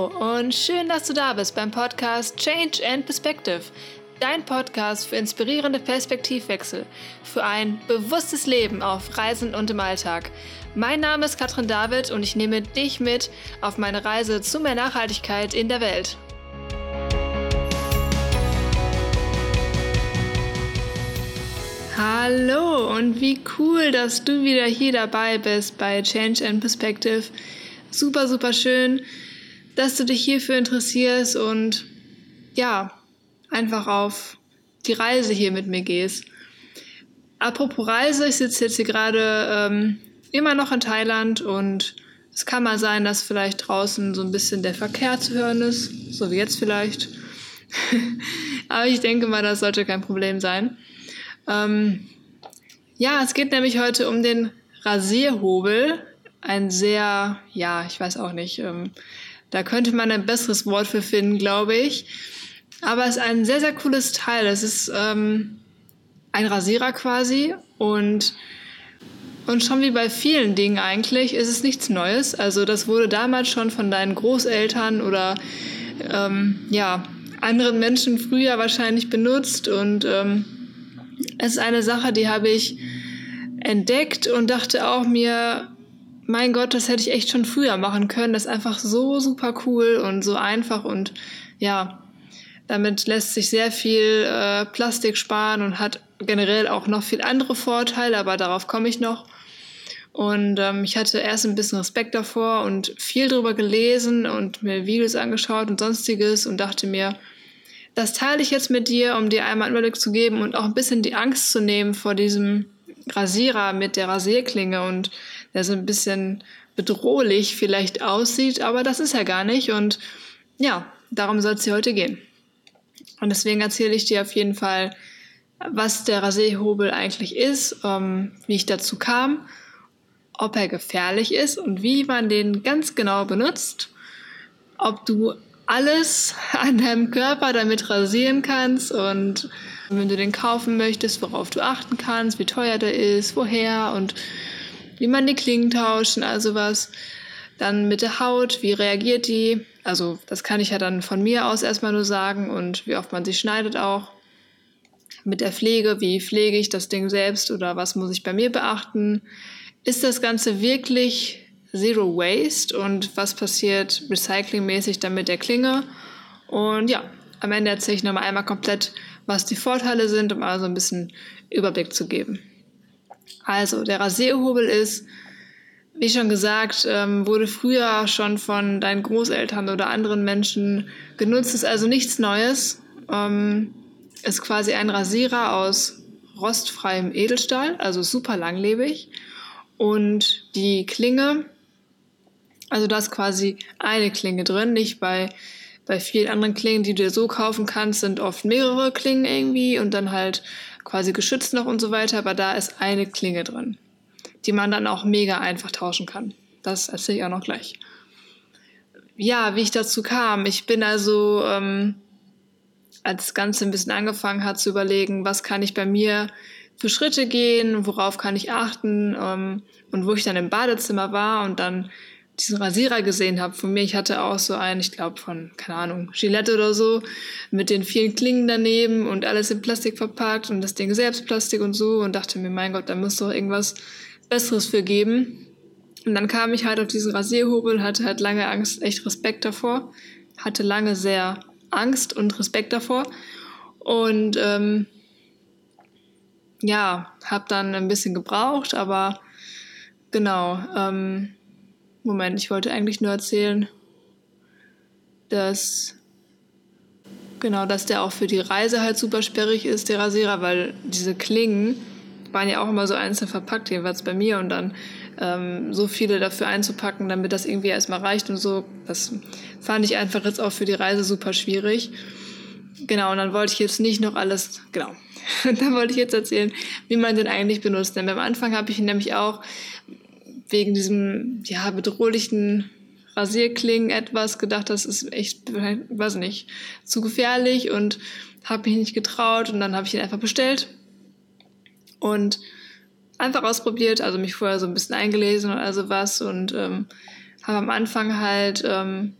Hallo und schön, dass du da bist beim Podcast Change and Perspective. Dein Podcast für inspirierende Perspektivwechsel, für ein bewusstes Leben auf Reisen und im Alltag. Mein Name ist Katrin David und ich nehme dich mit auf meine Reise zu mehr Nachhaltigkeit in der Welt. Hallo und wie cool, dass du wieder hier dabei bist bei Change and Perspective. Super, super schön, dass du dich hierfür interessierst und ja, einfach auf die Reise hier mit mir gehst. Apropos Reise, ich sitze jetzt hier gerade ähm, immer noch in Thailand und es kann mal sein, dass vielleicht draußen so ein bisschen der Verkehr zu hören ist, so wie jetzt vielleicht. Aber ich denke mal, das sollte kein Problem sein. Ähm, ja, es geht nämlich heute um den Rasierhobel. Ein sehr, ja, ich weiß auch nicht, ähm, da könnte man ein besseres Wort für finden, glaube ich. Aber es ist ein sehr, sehr cooles Teil. Es ist ähm, ein Rasierer quasi und, und schon wie bei vielen Dingen eigentlich ist es nichts Neues. Also das wurde damals schon von deinen Großeltern oder ähm, ja, anderen Menschen früher wahrscheinlich benutzt und ähm, es ist eine Sache, die habe ich entdeckt und dachte auch mir, mein Gott, das hätte ich echt schon früher machen können. Das ist einfach so super cool und so einfach und ja, damit lässt sich sehr viel äh, Plastik sparen und hat generell auch noch viel andere Vorteile, aber darauf komme ich noch. Und ähm, ich hatte erst ein bisschen Respekt davor und viel darüber gelesen und mir Videos angeschaut und sonstiges und dachte mir, das teile ich jetzt mit dir, um dir einmal einen Überblick zu geben und auch ein bisschen die Angst zu nehmen vor diesem Rasierer mit der Rasierklinge und der so ein bisschen bedrohlich vielleicht aussieht, aber das ist er gar nicht und ja, darum soll es hier heute gehen. Und deswegen erzähle ich dir auf jeden Fall, was der Rasierhobel eigentlich ist, ähm, wie ich dazu kam, ob er gefährlich ist und wie man den ganz genau benutzt, ob du alles an deinem Körper damit rasieren kannst und wenn du den kaufen möchtest, worauf du achten kannst, wie teuer der ist, woher und wie man die Klingen tauscht und all sowas. Dann mit der Haut, wie reagiert die? Also das kann ich ja dann von mir aus erstmal nur sagen und wie oft man sie schneidet auch. Mit der Pflege, wie pflege ich das Ding selbst oder was muss ich bei mir beachten? Ist das Ganze wirklich Zero Waste und was passiert recyclingmäßig dann mit der Klinge. Und ja, am Ende erzähle ich nochmal einmal komplett, was die Vorteile sind, um also ein bisschen Überblick zu geben. Also, der Rasierhobel ist, wie schon gesagt, ähm, wurde früher schon von deinen Großeltern oder anderen Menschen genutzt, ist also nichts Neues. Ähm, ist quasi ein Rasierer aus rostfreiem Edelstahl, also super langlebig. Und die Klinge also da ist quasi eine Klinge drin, nicht bei, bei vielen anderen Klingen, die du dir so kaufen kannst, sind oft mehrere Klingen irgendwie und dann halt quasi geschützt noch und so weiter, aber da ist eine Klinge drin, die man dann auch mega einfach tauschen kann. Das erzähle ich auch noch gleich. Ja, wie ich dazu kam. Ich bin also, ähm, als das Ganze ein bisschen angefangen hat zu überlegen, was kann ich bei mir für Schritte gehen, worauf kann ich achten ähm, und wo ich dann im Badezimmer war und dann diesen Rasierer gesehen habe von mir. Ich hatte auch so einen, ich glaube von, keine Ahnung, Gillette oder so, mit den vielen Klingen daneben und alles in Plastik verpackt und das Ding selbst Plastik und so und dachte mir, mein Gott, da muss doch irgendwas Besseres für geben. Und dann kam ich halt auf diesen Rasierhobel, hatte halt lange Angst, echt Respekt davor, hatte lange sehr Angst und Respekt davor und ähm, ja, habe dann ein bisschen gebraucht, aber genau, ähm, Moment, ich wollte eigentlich nur erzählen, dass genau, dass der auch für die Reise halt super sperrig ist, der Rasierer, weil diese Klingen waren ja auch immer so einzeln verpackt, jeweils bei mir und dann ähm, so viele dafür einzupacken, damit das irgendwie erstmal reicht und so, das fand ich einfach jetzt auch für die Reise super schwierig. Genau, und dann wollte ich jetzt nicht noch alles, genau, dann wollte ich jetzt erzählen, wie man den eigentlich benutzt. Denn beim Anfang habe ich ihn nämlich auch wegen diesem ja, bedrohlichen Rasierklingen etwas gedacht, das ist echt, weiß nicht, zu gefährlich und habe mich nicht getraut und dann habe ich ihn einfach bestellt und einfach ausprobiert, also mich vorher so ein bisschen eingelesen und also was und ähm, habe am Anfang halt ähm,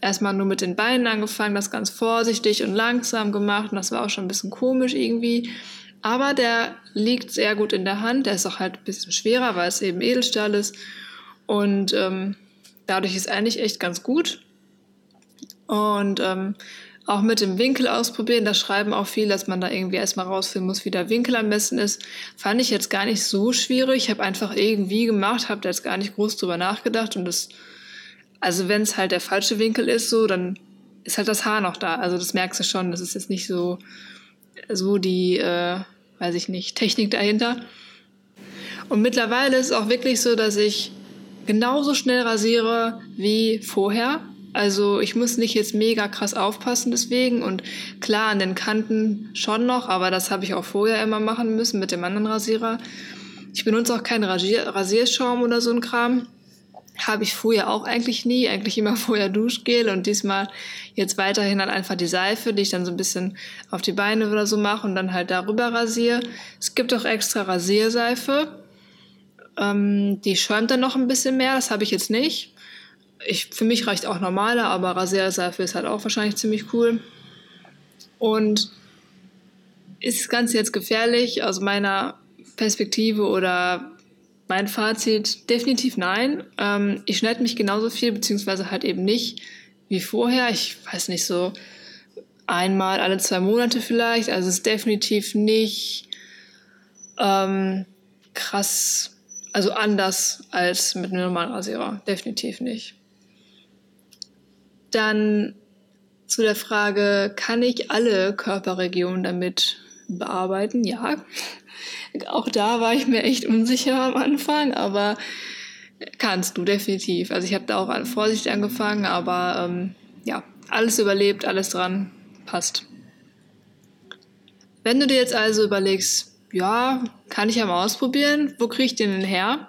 erstmal nur mit den Beinen angefangen, das ganz vorsichtig und langsam gemacht und das war auch schon ein bisschen komisch irgendwie. Aber der liegt sehr gut in der Hand, der ist auch halt ein bisschen schwerer, weil es eben Edelstahl ist und ähm, dadurch ist eigentlich echt ganz gut. Und ähm, auch mit dem Winkel ausprobieren, da schreiben auch viele, dass man da irgendwie erstmal rausfinden muss, wie der Winkel am besten ist. Fand ich jetzt gar nicht so schwierig. Ich habe einfach irgendwie gemacht, habe da jetzt gar nicht groß drüber nachgedacht und das, also wenn es halt der falsche Winkel ist, so, dann ist halt das Haar noch da. Also das merkst du schon, das ist jetzt nicht so, so die, äh, weiß ich nicht, Technik dahinter. Und mittlerweile ist es auch wirklich so, dass ich genauso schnell rasiere wie vorher. Also ich muss nicht jetzt mega krass aufpassen deswegen und klar an den Kanten schon noch, aber das habe ich auch vorher immer machen müssen mit dem anderen Rasierer. Ich benutze auch keinen Rasier Rasierschaum oder so ein Kram. Habe ich vorher auch eigentlich nie, eigentlich immer vorher Duschgel und diesmal jetzt weiterhin dann einfach die Seife, die ich dann so ein bisschen auf die Beine oder so mache und dann halt darüber rasiere. Es gibt auch extra Rasierseife, ähm, die schäumt dann noch ein bisschen mehr, das habe ich jetzt nicht ich, für mich reicht auch normale, aber Rasierseife ist halt auch wahrscheinlich ziemlich cool. Und ist das Ganze jetzt gefährlich aus meiner Perspektive oder mein Fazit? Definitiv nein. Ähm, ich schneide mich genauso viel, beziehungsweise halt eben nicht wie vorher. Ich weiß nicht, so einmal alle zwei Monate vielleicht. Also es ist definitiv nicht ähm, krass, also anders als mit einem normalen Rasierer. Definitiv nicht. Dann zu der Frage, kann ich alle Körperregionen damit bearbeiten? Ja. Auch da war ich mir echt unsicher am Anfang, aber kannst du definitiv. Also ich habe da auch vorsichtig angefangen, aber ähm, ja, alles überlebt, alles dran, passt. Wenn du dir jetzt also überlegst, ja, kann ich ja mal ausprobieren, wo kriege ich den denn her?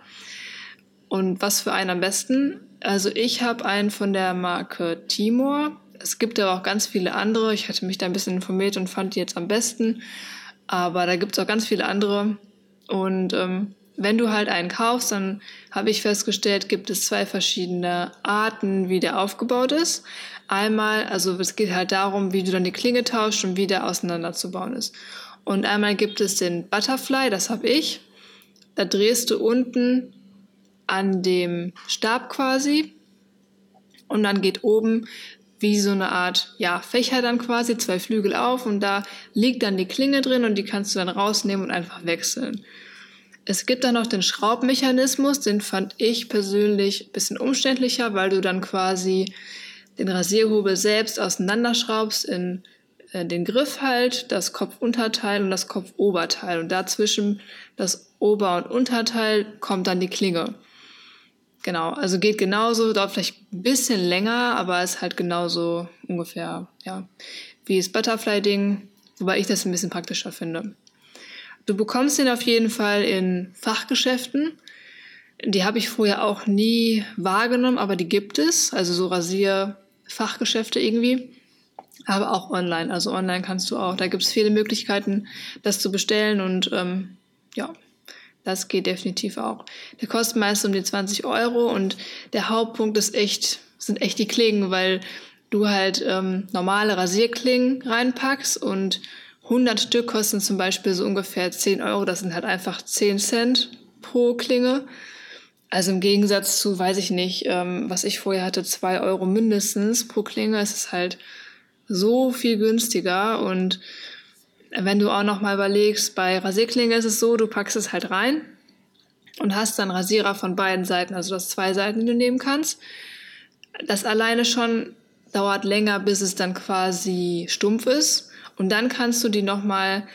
Und was für einen am besten? Also ich habe einen von der Marke Timor. Es gibt aber auch ganz viele andere. Ich hatte mich da ein bisschen informiert und fand die jetzt am besten. Aber da gibt es auch ganz viele andere. Und ähm, wenn du halt einen kaufst, dann habe ich festgestellt, gibt es zwei verschiedene Arten, wie der aufgebaut ist. Einmal, also es geht halt darum, wie du dann die Klinge tauscht und wie der auseinanderzubauen ist. Und einmal gibt es den Butterfly, das habe ich. Da drehst du unten an dem Stab quasi. Und dann geht oben wie so eine Art ja, Fächer dann quasi, zwei Flügel auf und da liegt dann die Klinge drin und die kannst du dann rausnehmen und einfach wechseln. Es gibt dann noch den Schraubmechanismus, den fand ich persönlich ein bisschen umständlicher, weil du dann quasi den Rasierhobel selbst auseinanderschraubst in äh, den Griff halt, das Kopfunterteil und das Kopfoberteil und dazwischen das Ober- und Unterteil kommt dann die Klinge. Genau, also geht genauso, dauert vielleicht ein bisschen länger, aber ist halt genauso ungefähr, ja, wie das Butterfly-Ding, wobei ich das ein bisschen praktischer finde. Du bekommst den auf jeden Fall in Fachgeschäften. Die habe ich vorher auch nie wahrgenommen, aber die gibt es, also so Rasierfachgeschäfte irgendwie. Aber auch online. Also online kannst du auch. Da gibt es viele Möglichkeiten, das zu bestellen und ähm, ja, das geht definitiv auch. Der kostet meist um die 20 Euro und der Hauptpunkt ist echt, sind echt die Klingen, weil du halt ähm, normale Rasierklingen reinpackst und 100 Stück kosten zum Beispiel so ungefähr 10 Euro. Das sind halt einfach 10 Cent pro Klinge. Also im Gegensatz zu, weiß ich nicht, ähm, was ich vorher hatte, 2 Euro mindestens pro Klinge, ist es halt so viel günstiger und wenn du auch noch mal überlegst, bei Rasierklingen ist es so, du packst es halt rein und hast dann Rasierer von beiden Seiten, also das zwei Seiten, die du nehmen kannst. Das alleine schon dauert länger, bis es dann quasi stumpf ist. Und dann kannst du die nochmal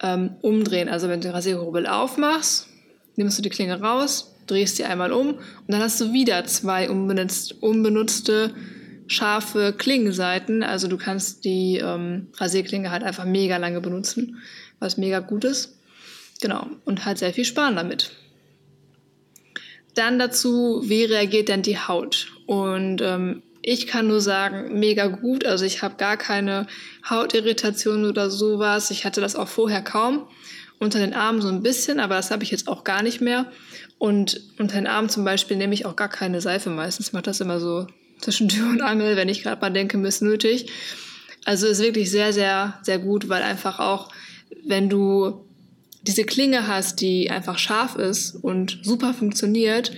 ähm, umdrehen. Also wenn du den Rasierhobel aufmachst, nimmst du die Klinge raus, drehst sie einmal um und dann hast du wieder zwei unbenutzt, unbenutzte scharfe Klingenseiten. Also du kannst die ähm, Rasierklinge halt einfach mega lange benutzen, was mega gut ist. Genau. Und halt sehr viel sparen damit. Dann dazu, wie reagiert denn die Haut? Und ähm, ich kann nur sagen, mega gut. Also ich habe gar keine Hautirritation oder sowas. Ich hatte das auch vorher kaum. Unter den Armen so ein bisschen, aber das habe ich jetzt auch gar nicht mehr. Und unter den Armen zum Beispiel nehme ich auch gar keine Seife meistens. Ich mache das immer so zwischen Tür und Angel, wenn ich gerade mal denke, nötig. Also ist wirklich sehr, sehr, sehr gut, weil einfach auch, wenn du diese Klinge hast, die einfach scharf ist und super funktioniert,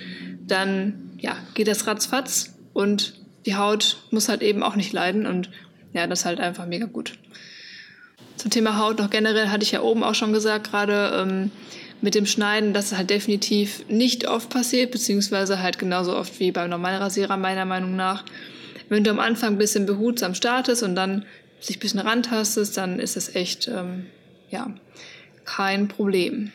dann ja, geht das ratzfatz und die Haut muss halt eben auch nicht leiden und ja, das ist halt einfach mega gut. Zum Thema Haut noch generell hatte ich ja oben auch schon gesagt, gerade ähm, mit dem Schneiden, dass es halt definitiv nicht oft passiert, beziehungsweise halt genauso oft wie beim normalen Rasierer meiner Meinung nach. Wenn du am Anfang ein bisschen behutsam startest und dann sich ein bisschen rantastest, dann ist es echt, ähm, ja, kein Problem.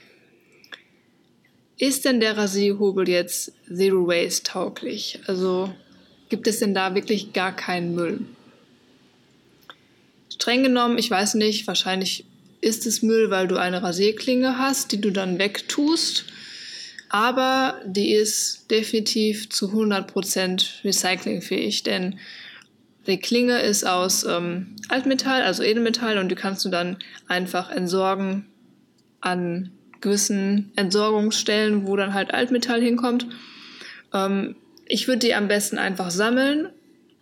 Ist denn der Rasierhobel jetzt Zero Waste tauglich? Also gibt es denn da wirklich gar keinen Müll? Streng genommen, ich weiß nicht, wahrscheinlich ist es Müll, weil du eine Rasierklinge hast, die du dann wegtust. Aber die ist definitiv zu 100% recyclingfähig, denn die Klinge ist aus ähm, Altmetall, also Edelmetall, und die kannst du dann einfach entsorgen an gewissen Entsorgungsstellen, wo dann halt Altmetall hinkommt. Ähm, ich würde die am besten einfach sammeln,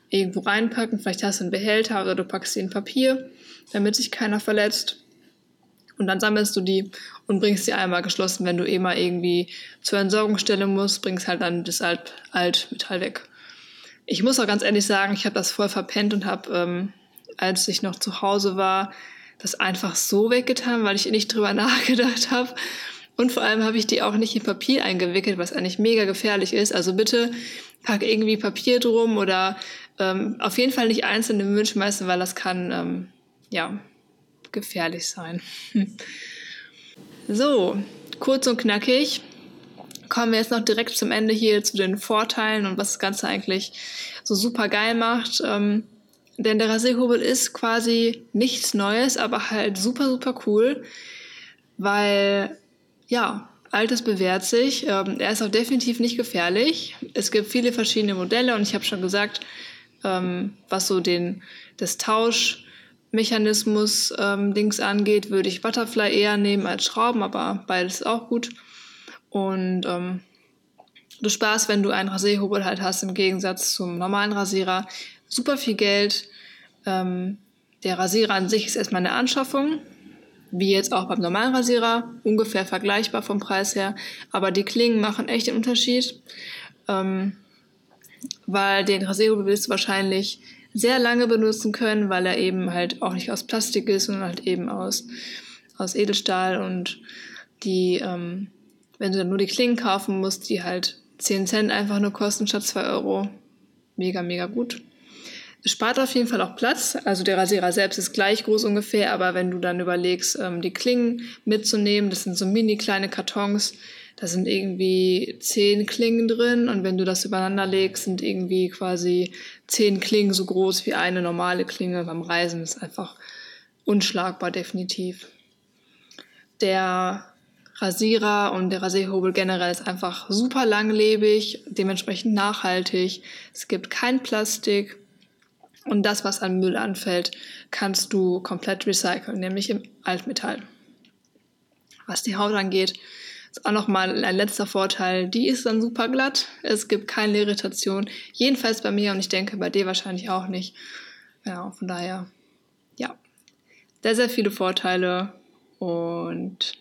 irgendwo reinpacken. Vielleicht hast du einen Behälter oder du packst sie in Papier, damit sich keiner verletzt. Und dann sammelst du die und bringst sie einmal geschlossen, wenn du eh mal irgendwie zur Entsorgungsstelle musst, bringst halt dann das Alt Altmetall weg. Ich muss auch ganz ehrlich sagen, ich habe das voll verpennt und habe, ähm, als ich noch zu Hause war, das einfach so weggetan, weil ich nicht drüber nachgedacht habe. Und vor allem habe ich die auch nicht in Papier eingewickelt, was eigentlich mega gefährlich ist. Also bitte pack irgendwie Papier drum oder ähm, auf jeden Fall nicht einzeln im Müll schmeißen, weil das kann ähm, ja gefährlich sein. so, kurz und knackig. Kommen wir jetzt noch direkt zum Ende hier zu den Vorteilen und was das Ganze eigentlich so super geil macht. Ähm, denn der Rasierhobel ist quasi nichts Neues, aber halt super, super cool, weil ja, Altes bewährt sich. Ähm, er ist auch definitiv nicht gefährlich. Es gibt viele verschiedene Modelle und ich habe schon gesagt, ähm, was so den, das Tauschmechanismus ähm, Dings angeht, würde ich Butterfly eher nehmen als Schrauben, aber beides auch gut. Und ähm, du sparst, wenn du einen Rasierhobel halt hast, im Gegensatz zum normalen Rasierer, super viel Geld. Ähm, der Rasierer an sich ist erstmal eine Anschaffung, wie jetzt auch beim normalen Rasierer, ungefähr vergleichbar vom Preis her. Aber die Klingen machen echt den Unterschied, ähm, weil den Rasierhobel willst du wahrscheinlich sehr lange benutzen können, weil er eben halt auch nicht aus Plastik ist, sondern halt eben aus, aus Edelstahl und die, ähm, wenn du dann nur die Klingen kaufen musst, die halt 10 Cent einfach nur kosten statt 2 Euro. Mega, mega gut. Es spart auf jeden Fall auch Platz. Also der Rasierer selbst ist gleich groß ungefähr, aber wenn du dann überlegst, ähm, die Klingen mitzunehmen, das sind so mini kleine Kartons, da sind irgendwie zehn Klingen drin und wenn du das übereinander legst, sind irgendwie quasi zehn Klingen so groß wie eine normale Klinge beim Reisen. Das ist einfach unschlagbar, definitiv. Der Rasierer und der Rasierhobel generell ist einfach super langlebig, dementsprechend nachhaltig. Es gibt kein Plastik, und das, was an Müll anfällt, kannst du komplett recyceln, nämlich im Altmetall. Was die Haut angeht, ist auch nochmal ein letzter Vorteil. Die ist dann super glatt. Es gibt keine Irritation. Jedenfalls bei mir und ich denke bei dir wahrscheinlich auch nicht. Ja, von daher, ja, sehr, sehr viele Vorteile und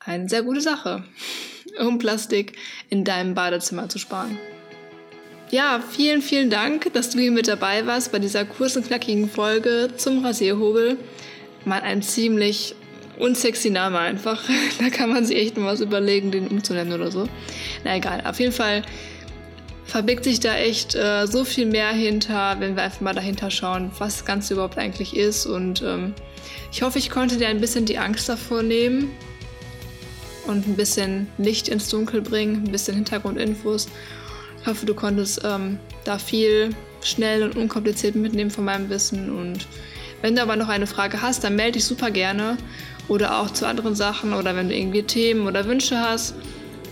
eine sehr gute Sache, um Plastik in deinem Badezimmer zu sparen ja, vielen, vielen Dank, dass du hier mit dabei warst bei dieser kurzen, knackigen Folge zum Rasierhobel. Mal ein ziemlich unsexy Name einfach. da kann man sich echt mal was überlegen, den umzunennen oder so. Na egal, auf jeden Fall verbirgt sich da echt äh, so viel mehr hinter, wenn wir einfach mal dahinter schauen, was das Ganze überhaupt eigentlich ist. Und ähm, ich hoffe, ich konnte dir ein bisschen die Angst davor nehmen und ein bisschen Licht ins Dunkel bringen, ein bisschen Hintergrundinfos ich hoffe, du konntest ähm, da viel schnell und unkompliziert mitnehmen von meinem Wissen. Und wenn du aber noch eine Frage hast, dann melde dich super gerne. Oder auch zu anderen Sachen oder wenn du irgendwie Themen oder Wünsche hast,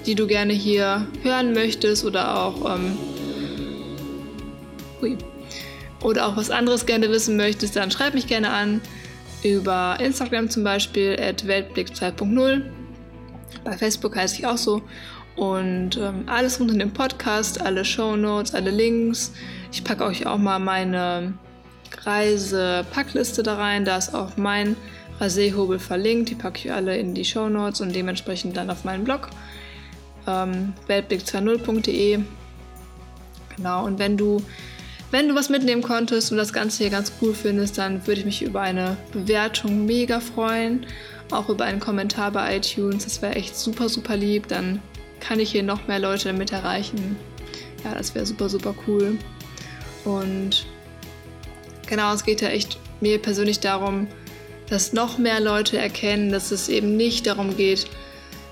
die du gerne hier hören möchtest oder auch ähm, oder auch was anderes gerne wissen möchtest, dann schreib mich gerne an über Instagram zum Beispiel at Weltblick 2.0. Bei Facebook heiße ich auch so Und ähm, alles rund um den Podcast, alle Show Notes, alle Links. Ich packe euch auch mal meine Reise-Packliste da rein. Da ist auch mein Rasierhobel verlinkt. Die packe ich alle in die Show Notes und dementsprechend dann auf meinen Blog ähm, weltblick20.de. Genau, und wenn du, wenn du was mitnehmen konntest und das Ganze hier ganz cool findest, dann würde ich mich über eine Bewertung mega freuen. Auch über einen Kommentar bei iTunes. Das wäre echt super, super lieb. Dann kann ich hier noch mehr Leute damit erreichen. Ja, das wäre super, super cool. Und genau, es geht ja echt mir persönlich darum, dass noch mehr Leute erkennen, dass es eben nicht darum geht,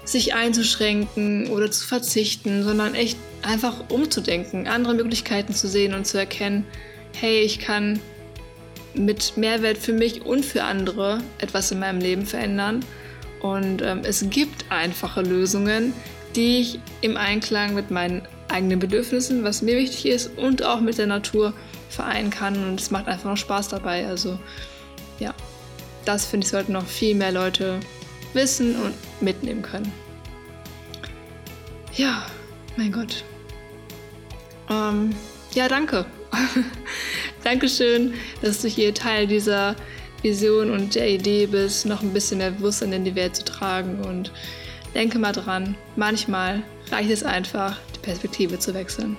sich einzuschränken oder zu verzichten, sondern echt einfach umzudenken, andere Möglichkeiten zu sehen und zu erkennen, hey, ich kann mit Mehrwert für mich und für andere etwas in meinem Leben verändern. Und ähm, es gibt einfache Lösungen, die ich im Einklang mit meinen eigenen Bedürfnissen, was mir wichtig ist, und auch mit der Natur vereinen kann. Und es macht einfach noch Spaß dabei. Also ja, das finde ich, sollten noch viel mehr Leute wissen und mitnehmen können. Ja, mein Gott. Ähm, ja, danke. Dankeschön, dass du hier Teil dieser Vision und der Idee bist, noch ein bisschen mehr Bewusstsein in die Welt zu tragen. Und denke mal dran, manchmal reicht es einfach, die Perspektive zu wechseln.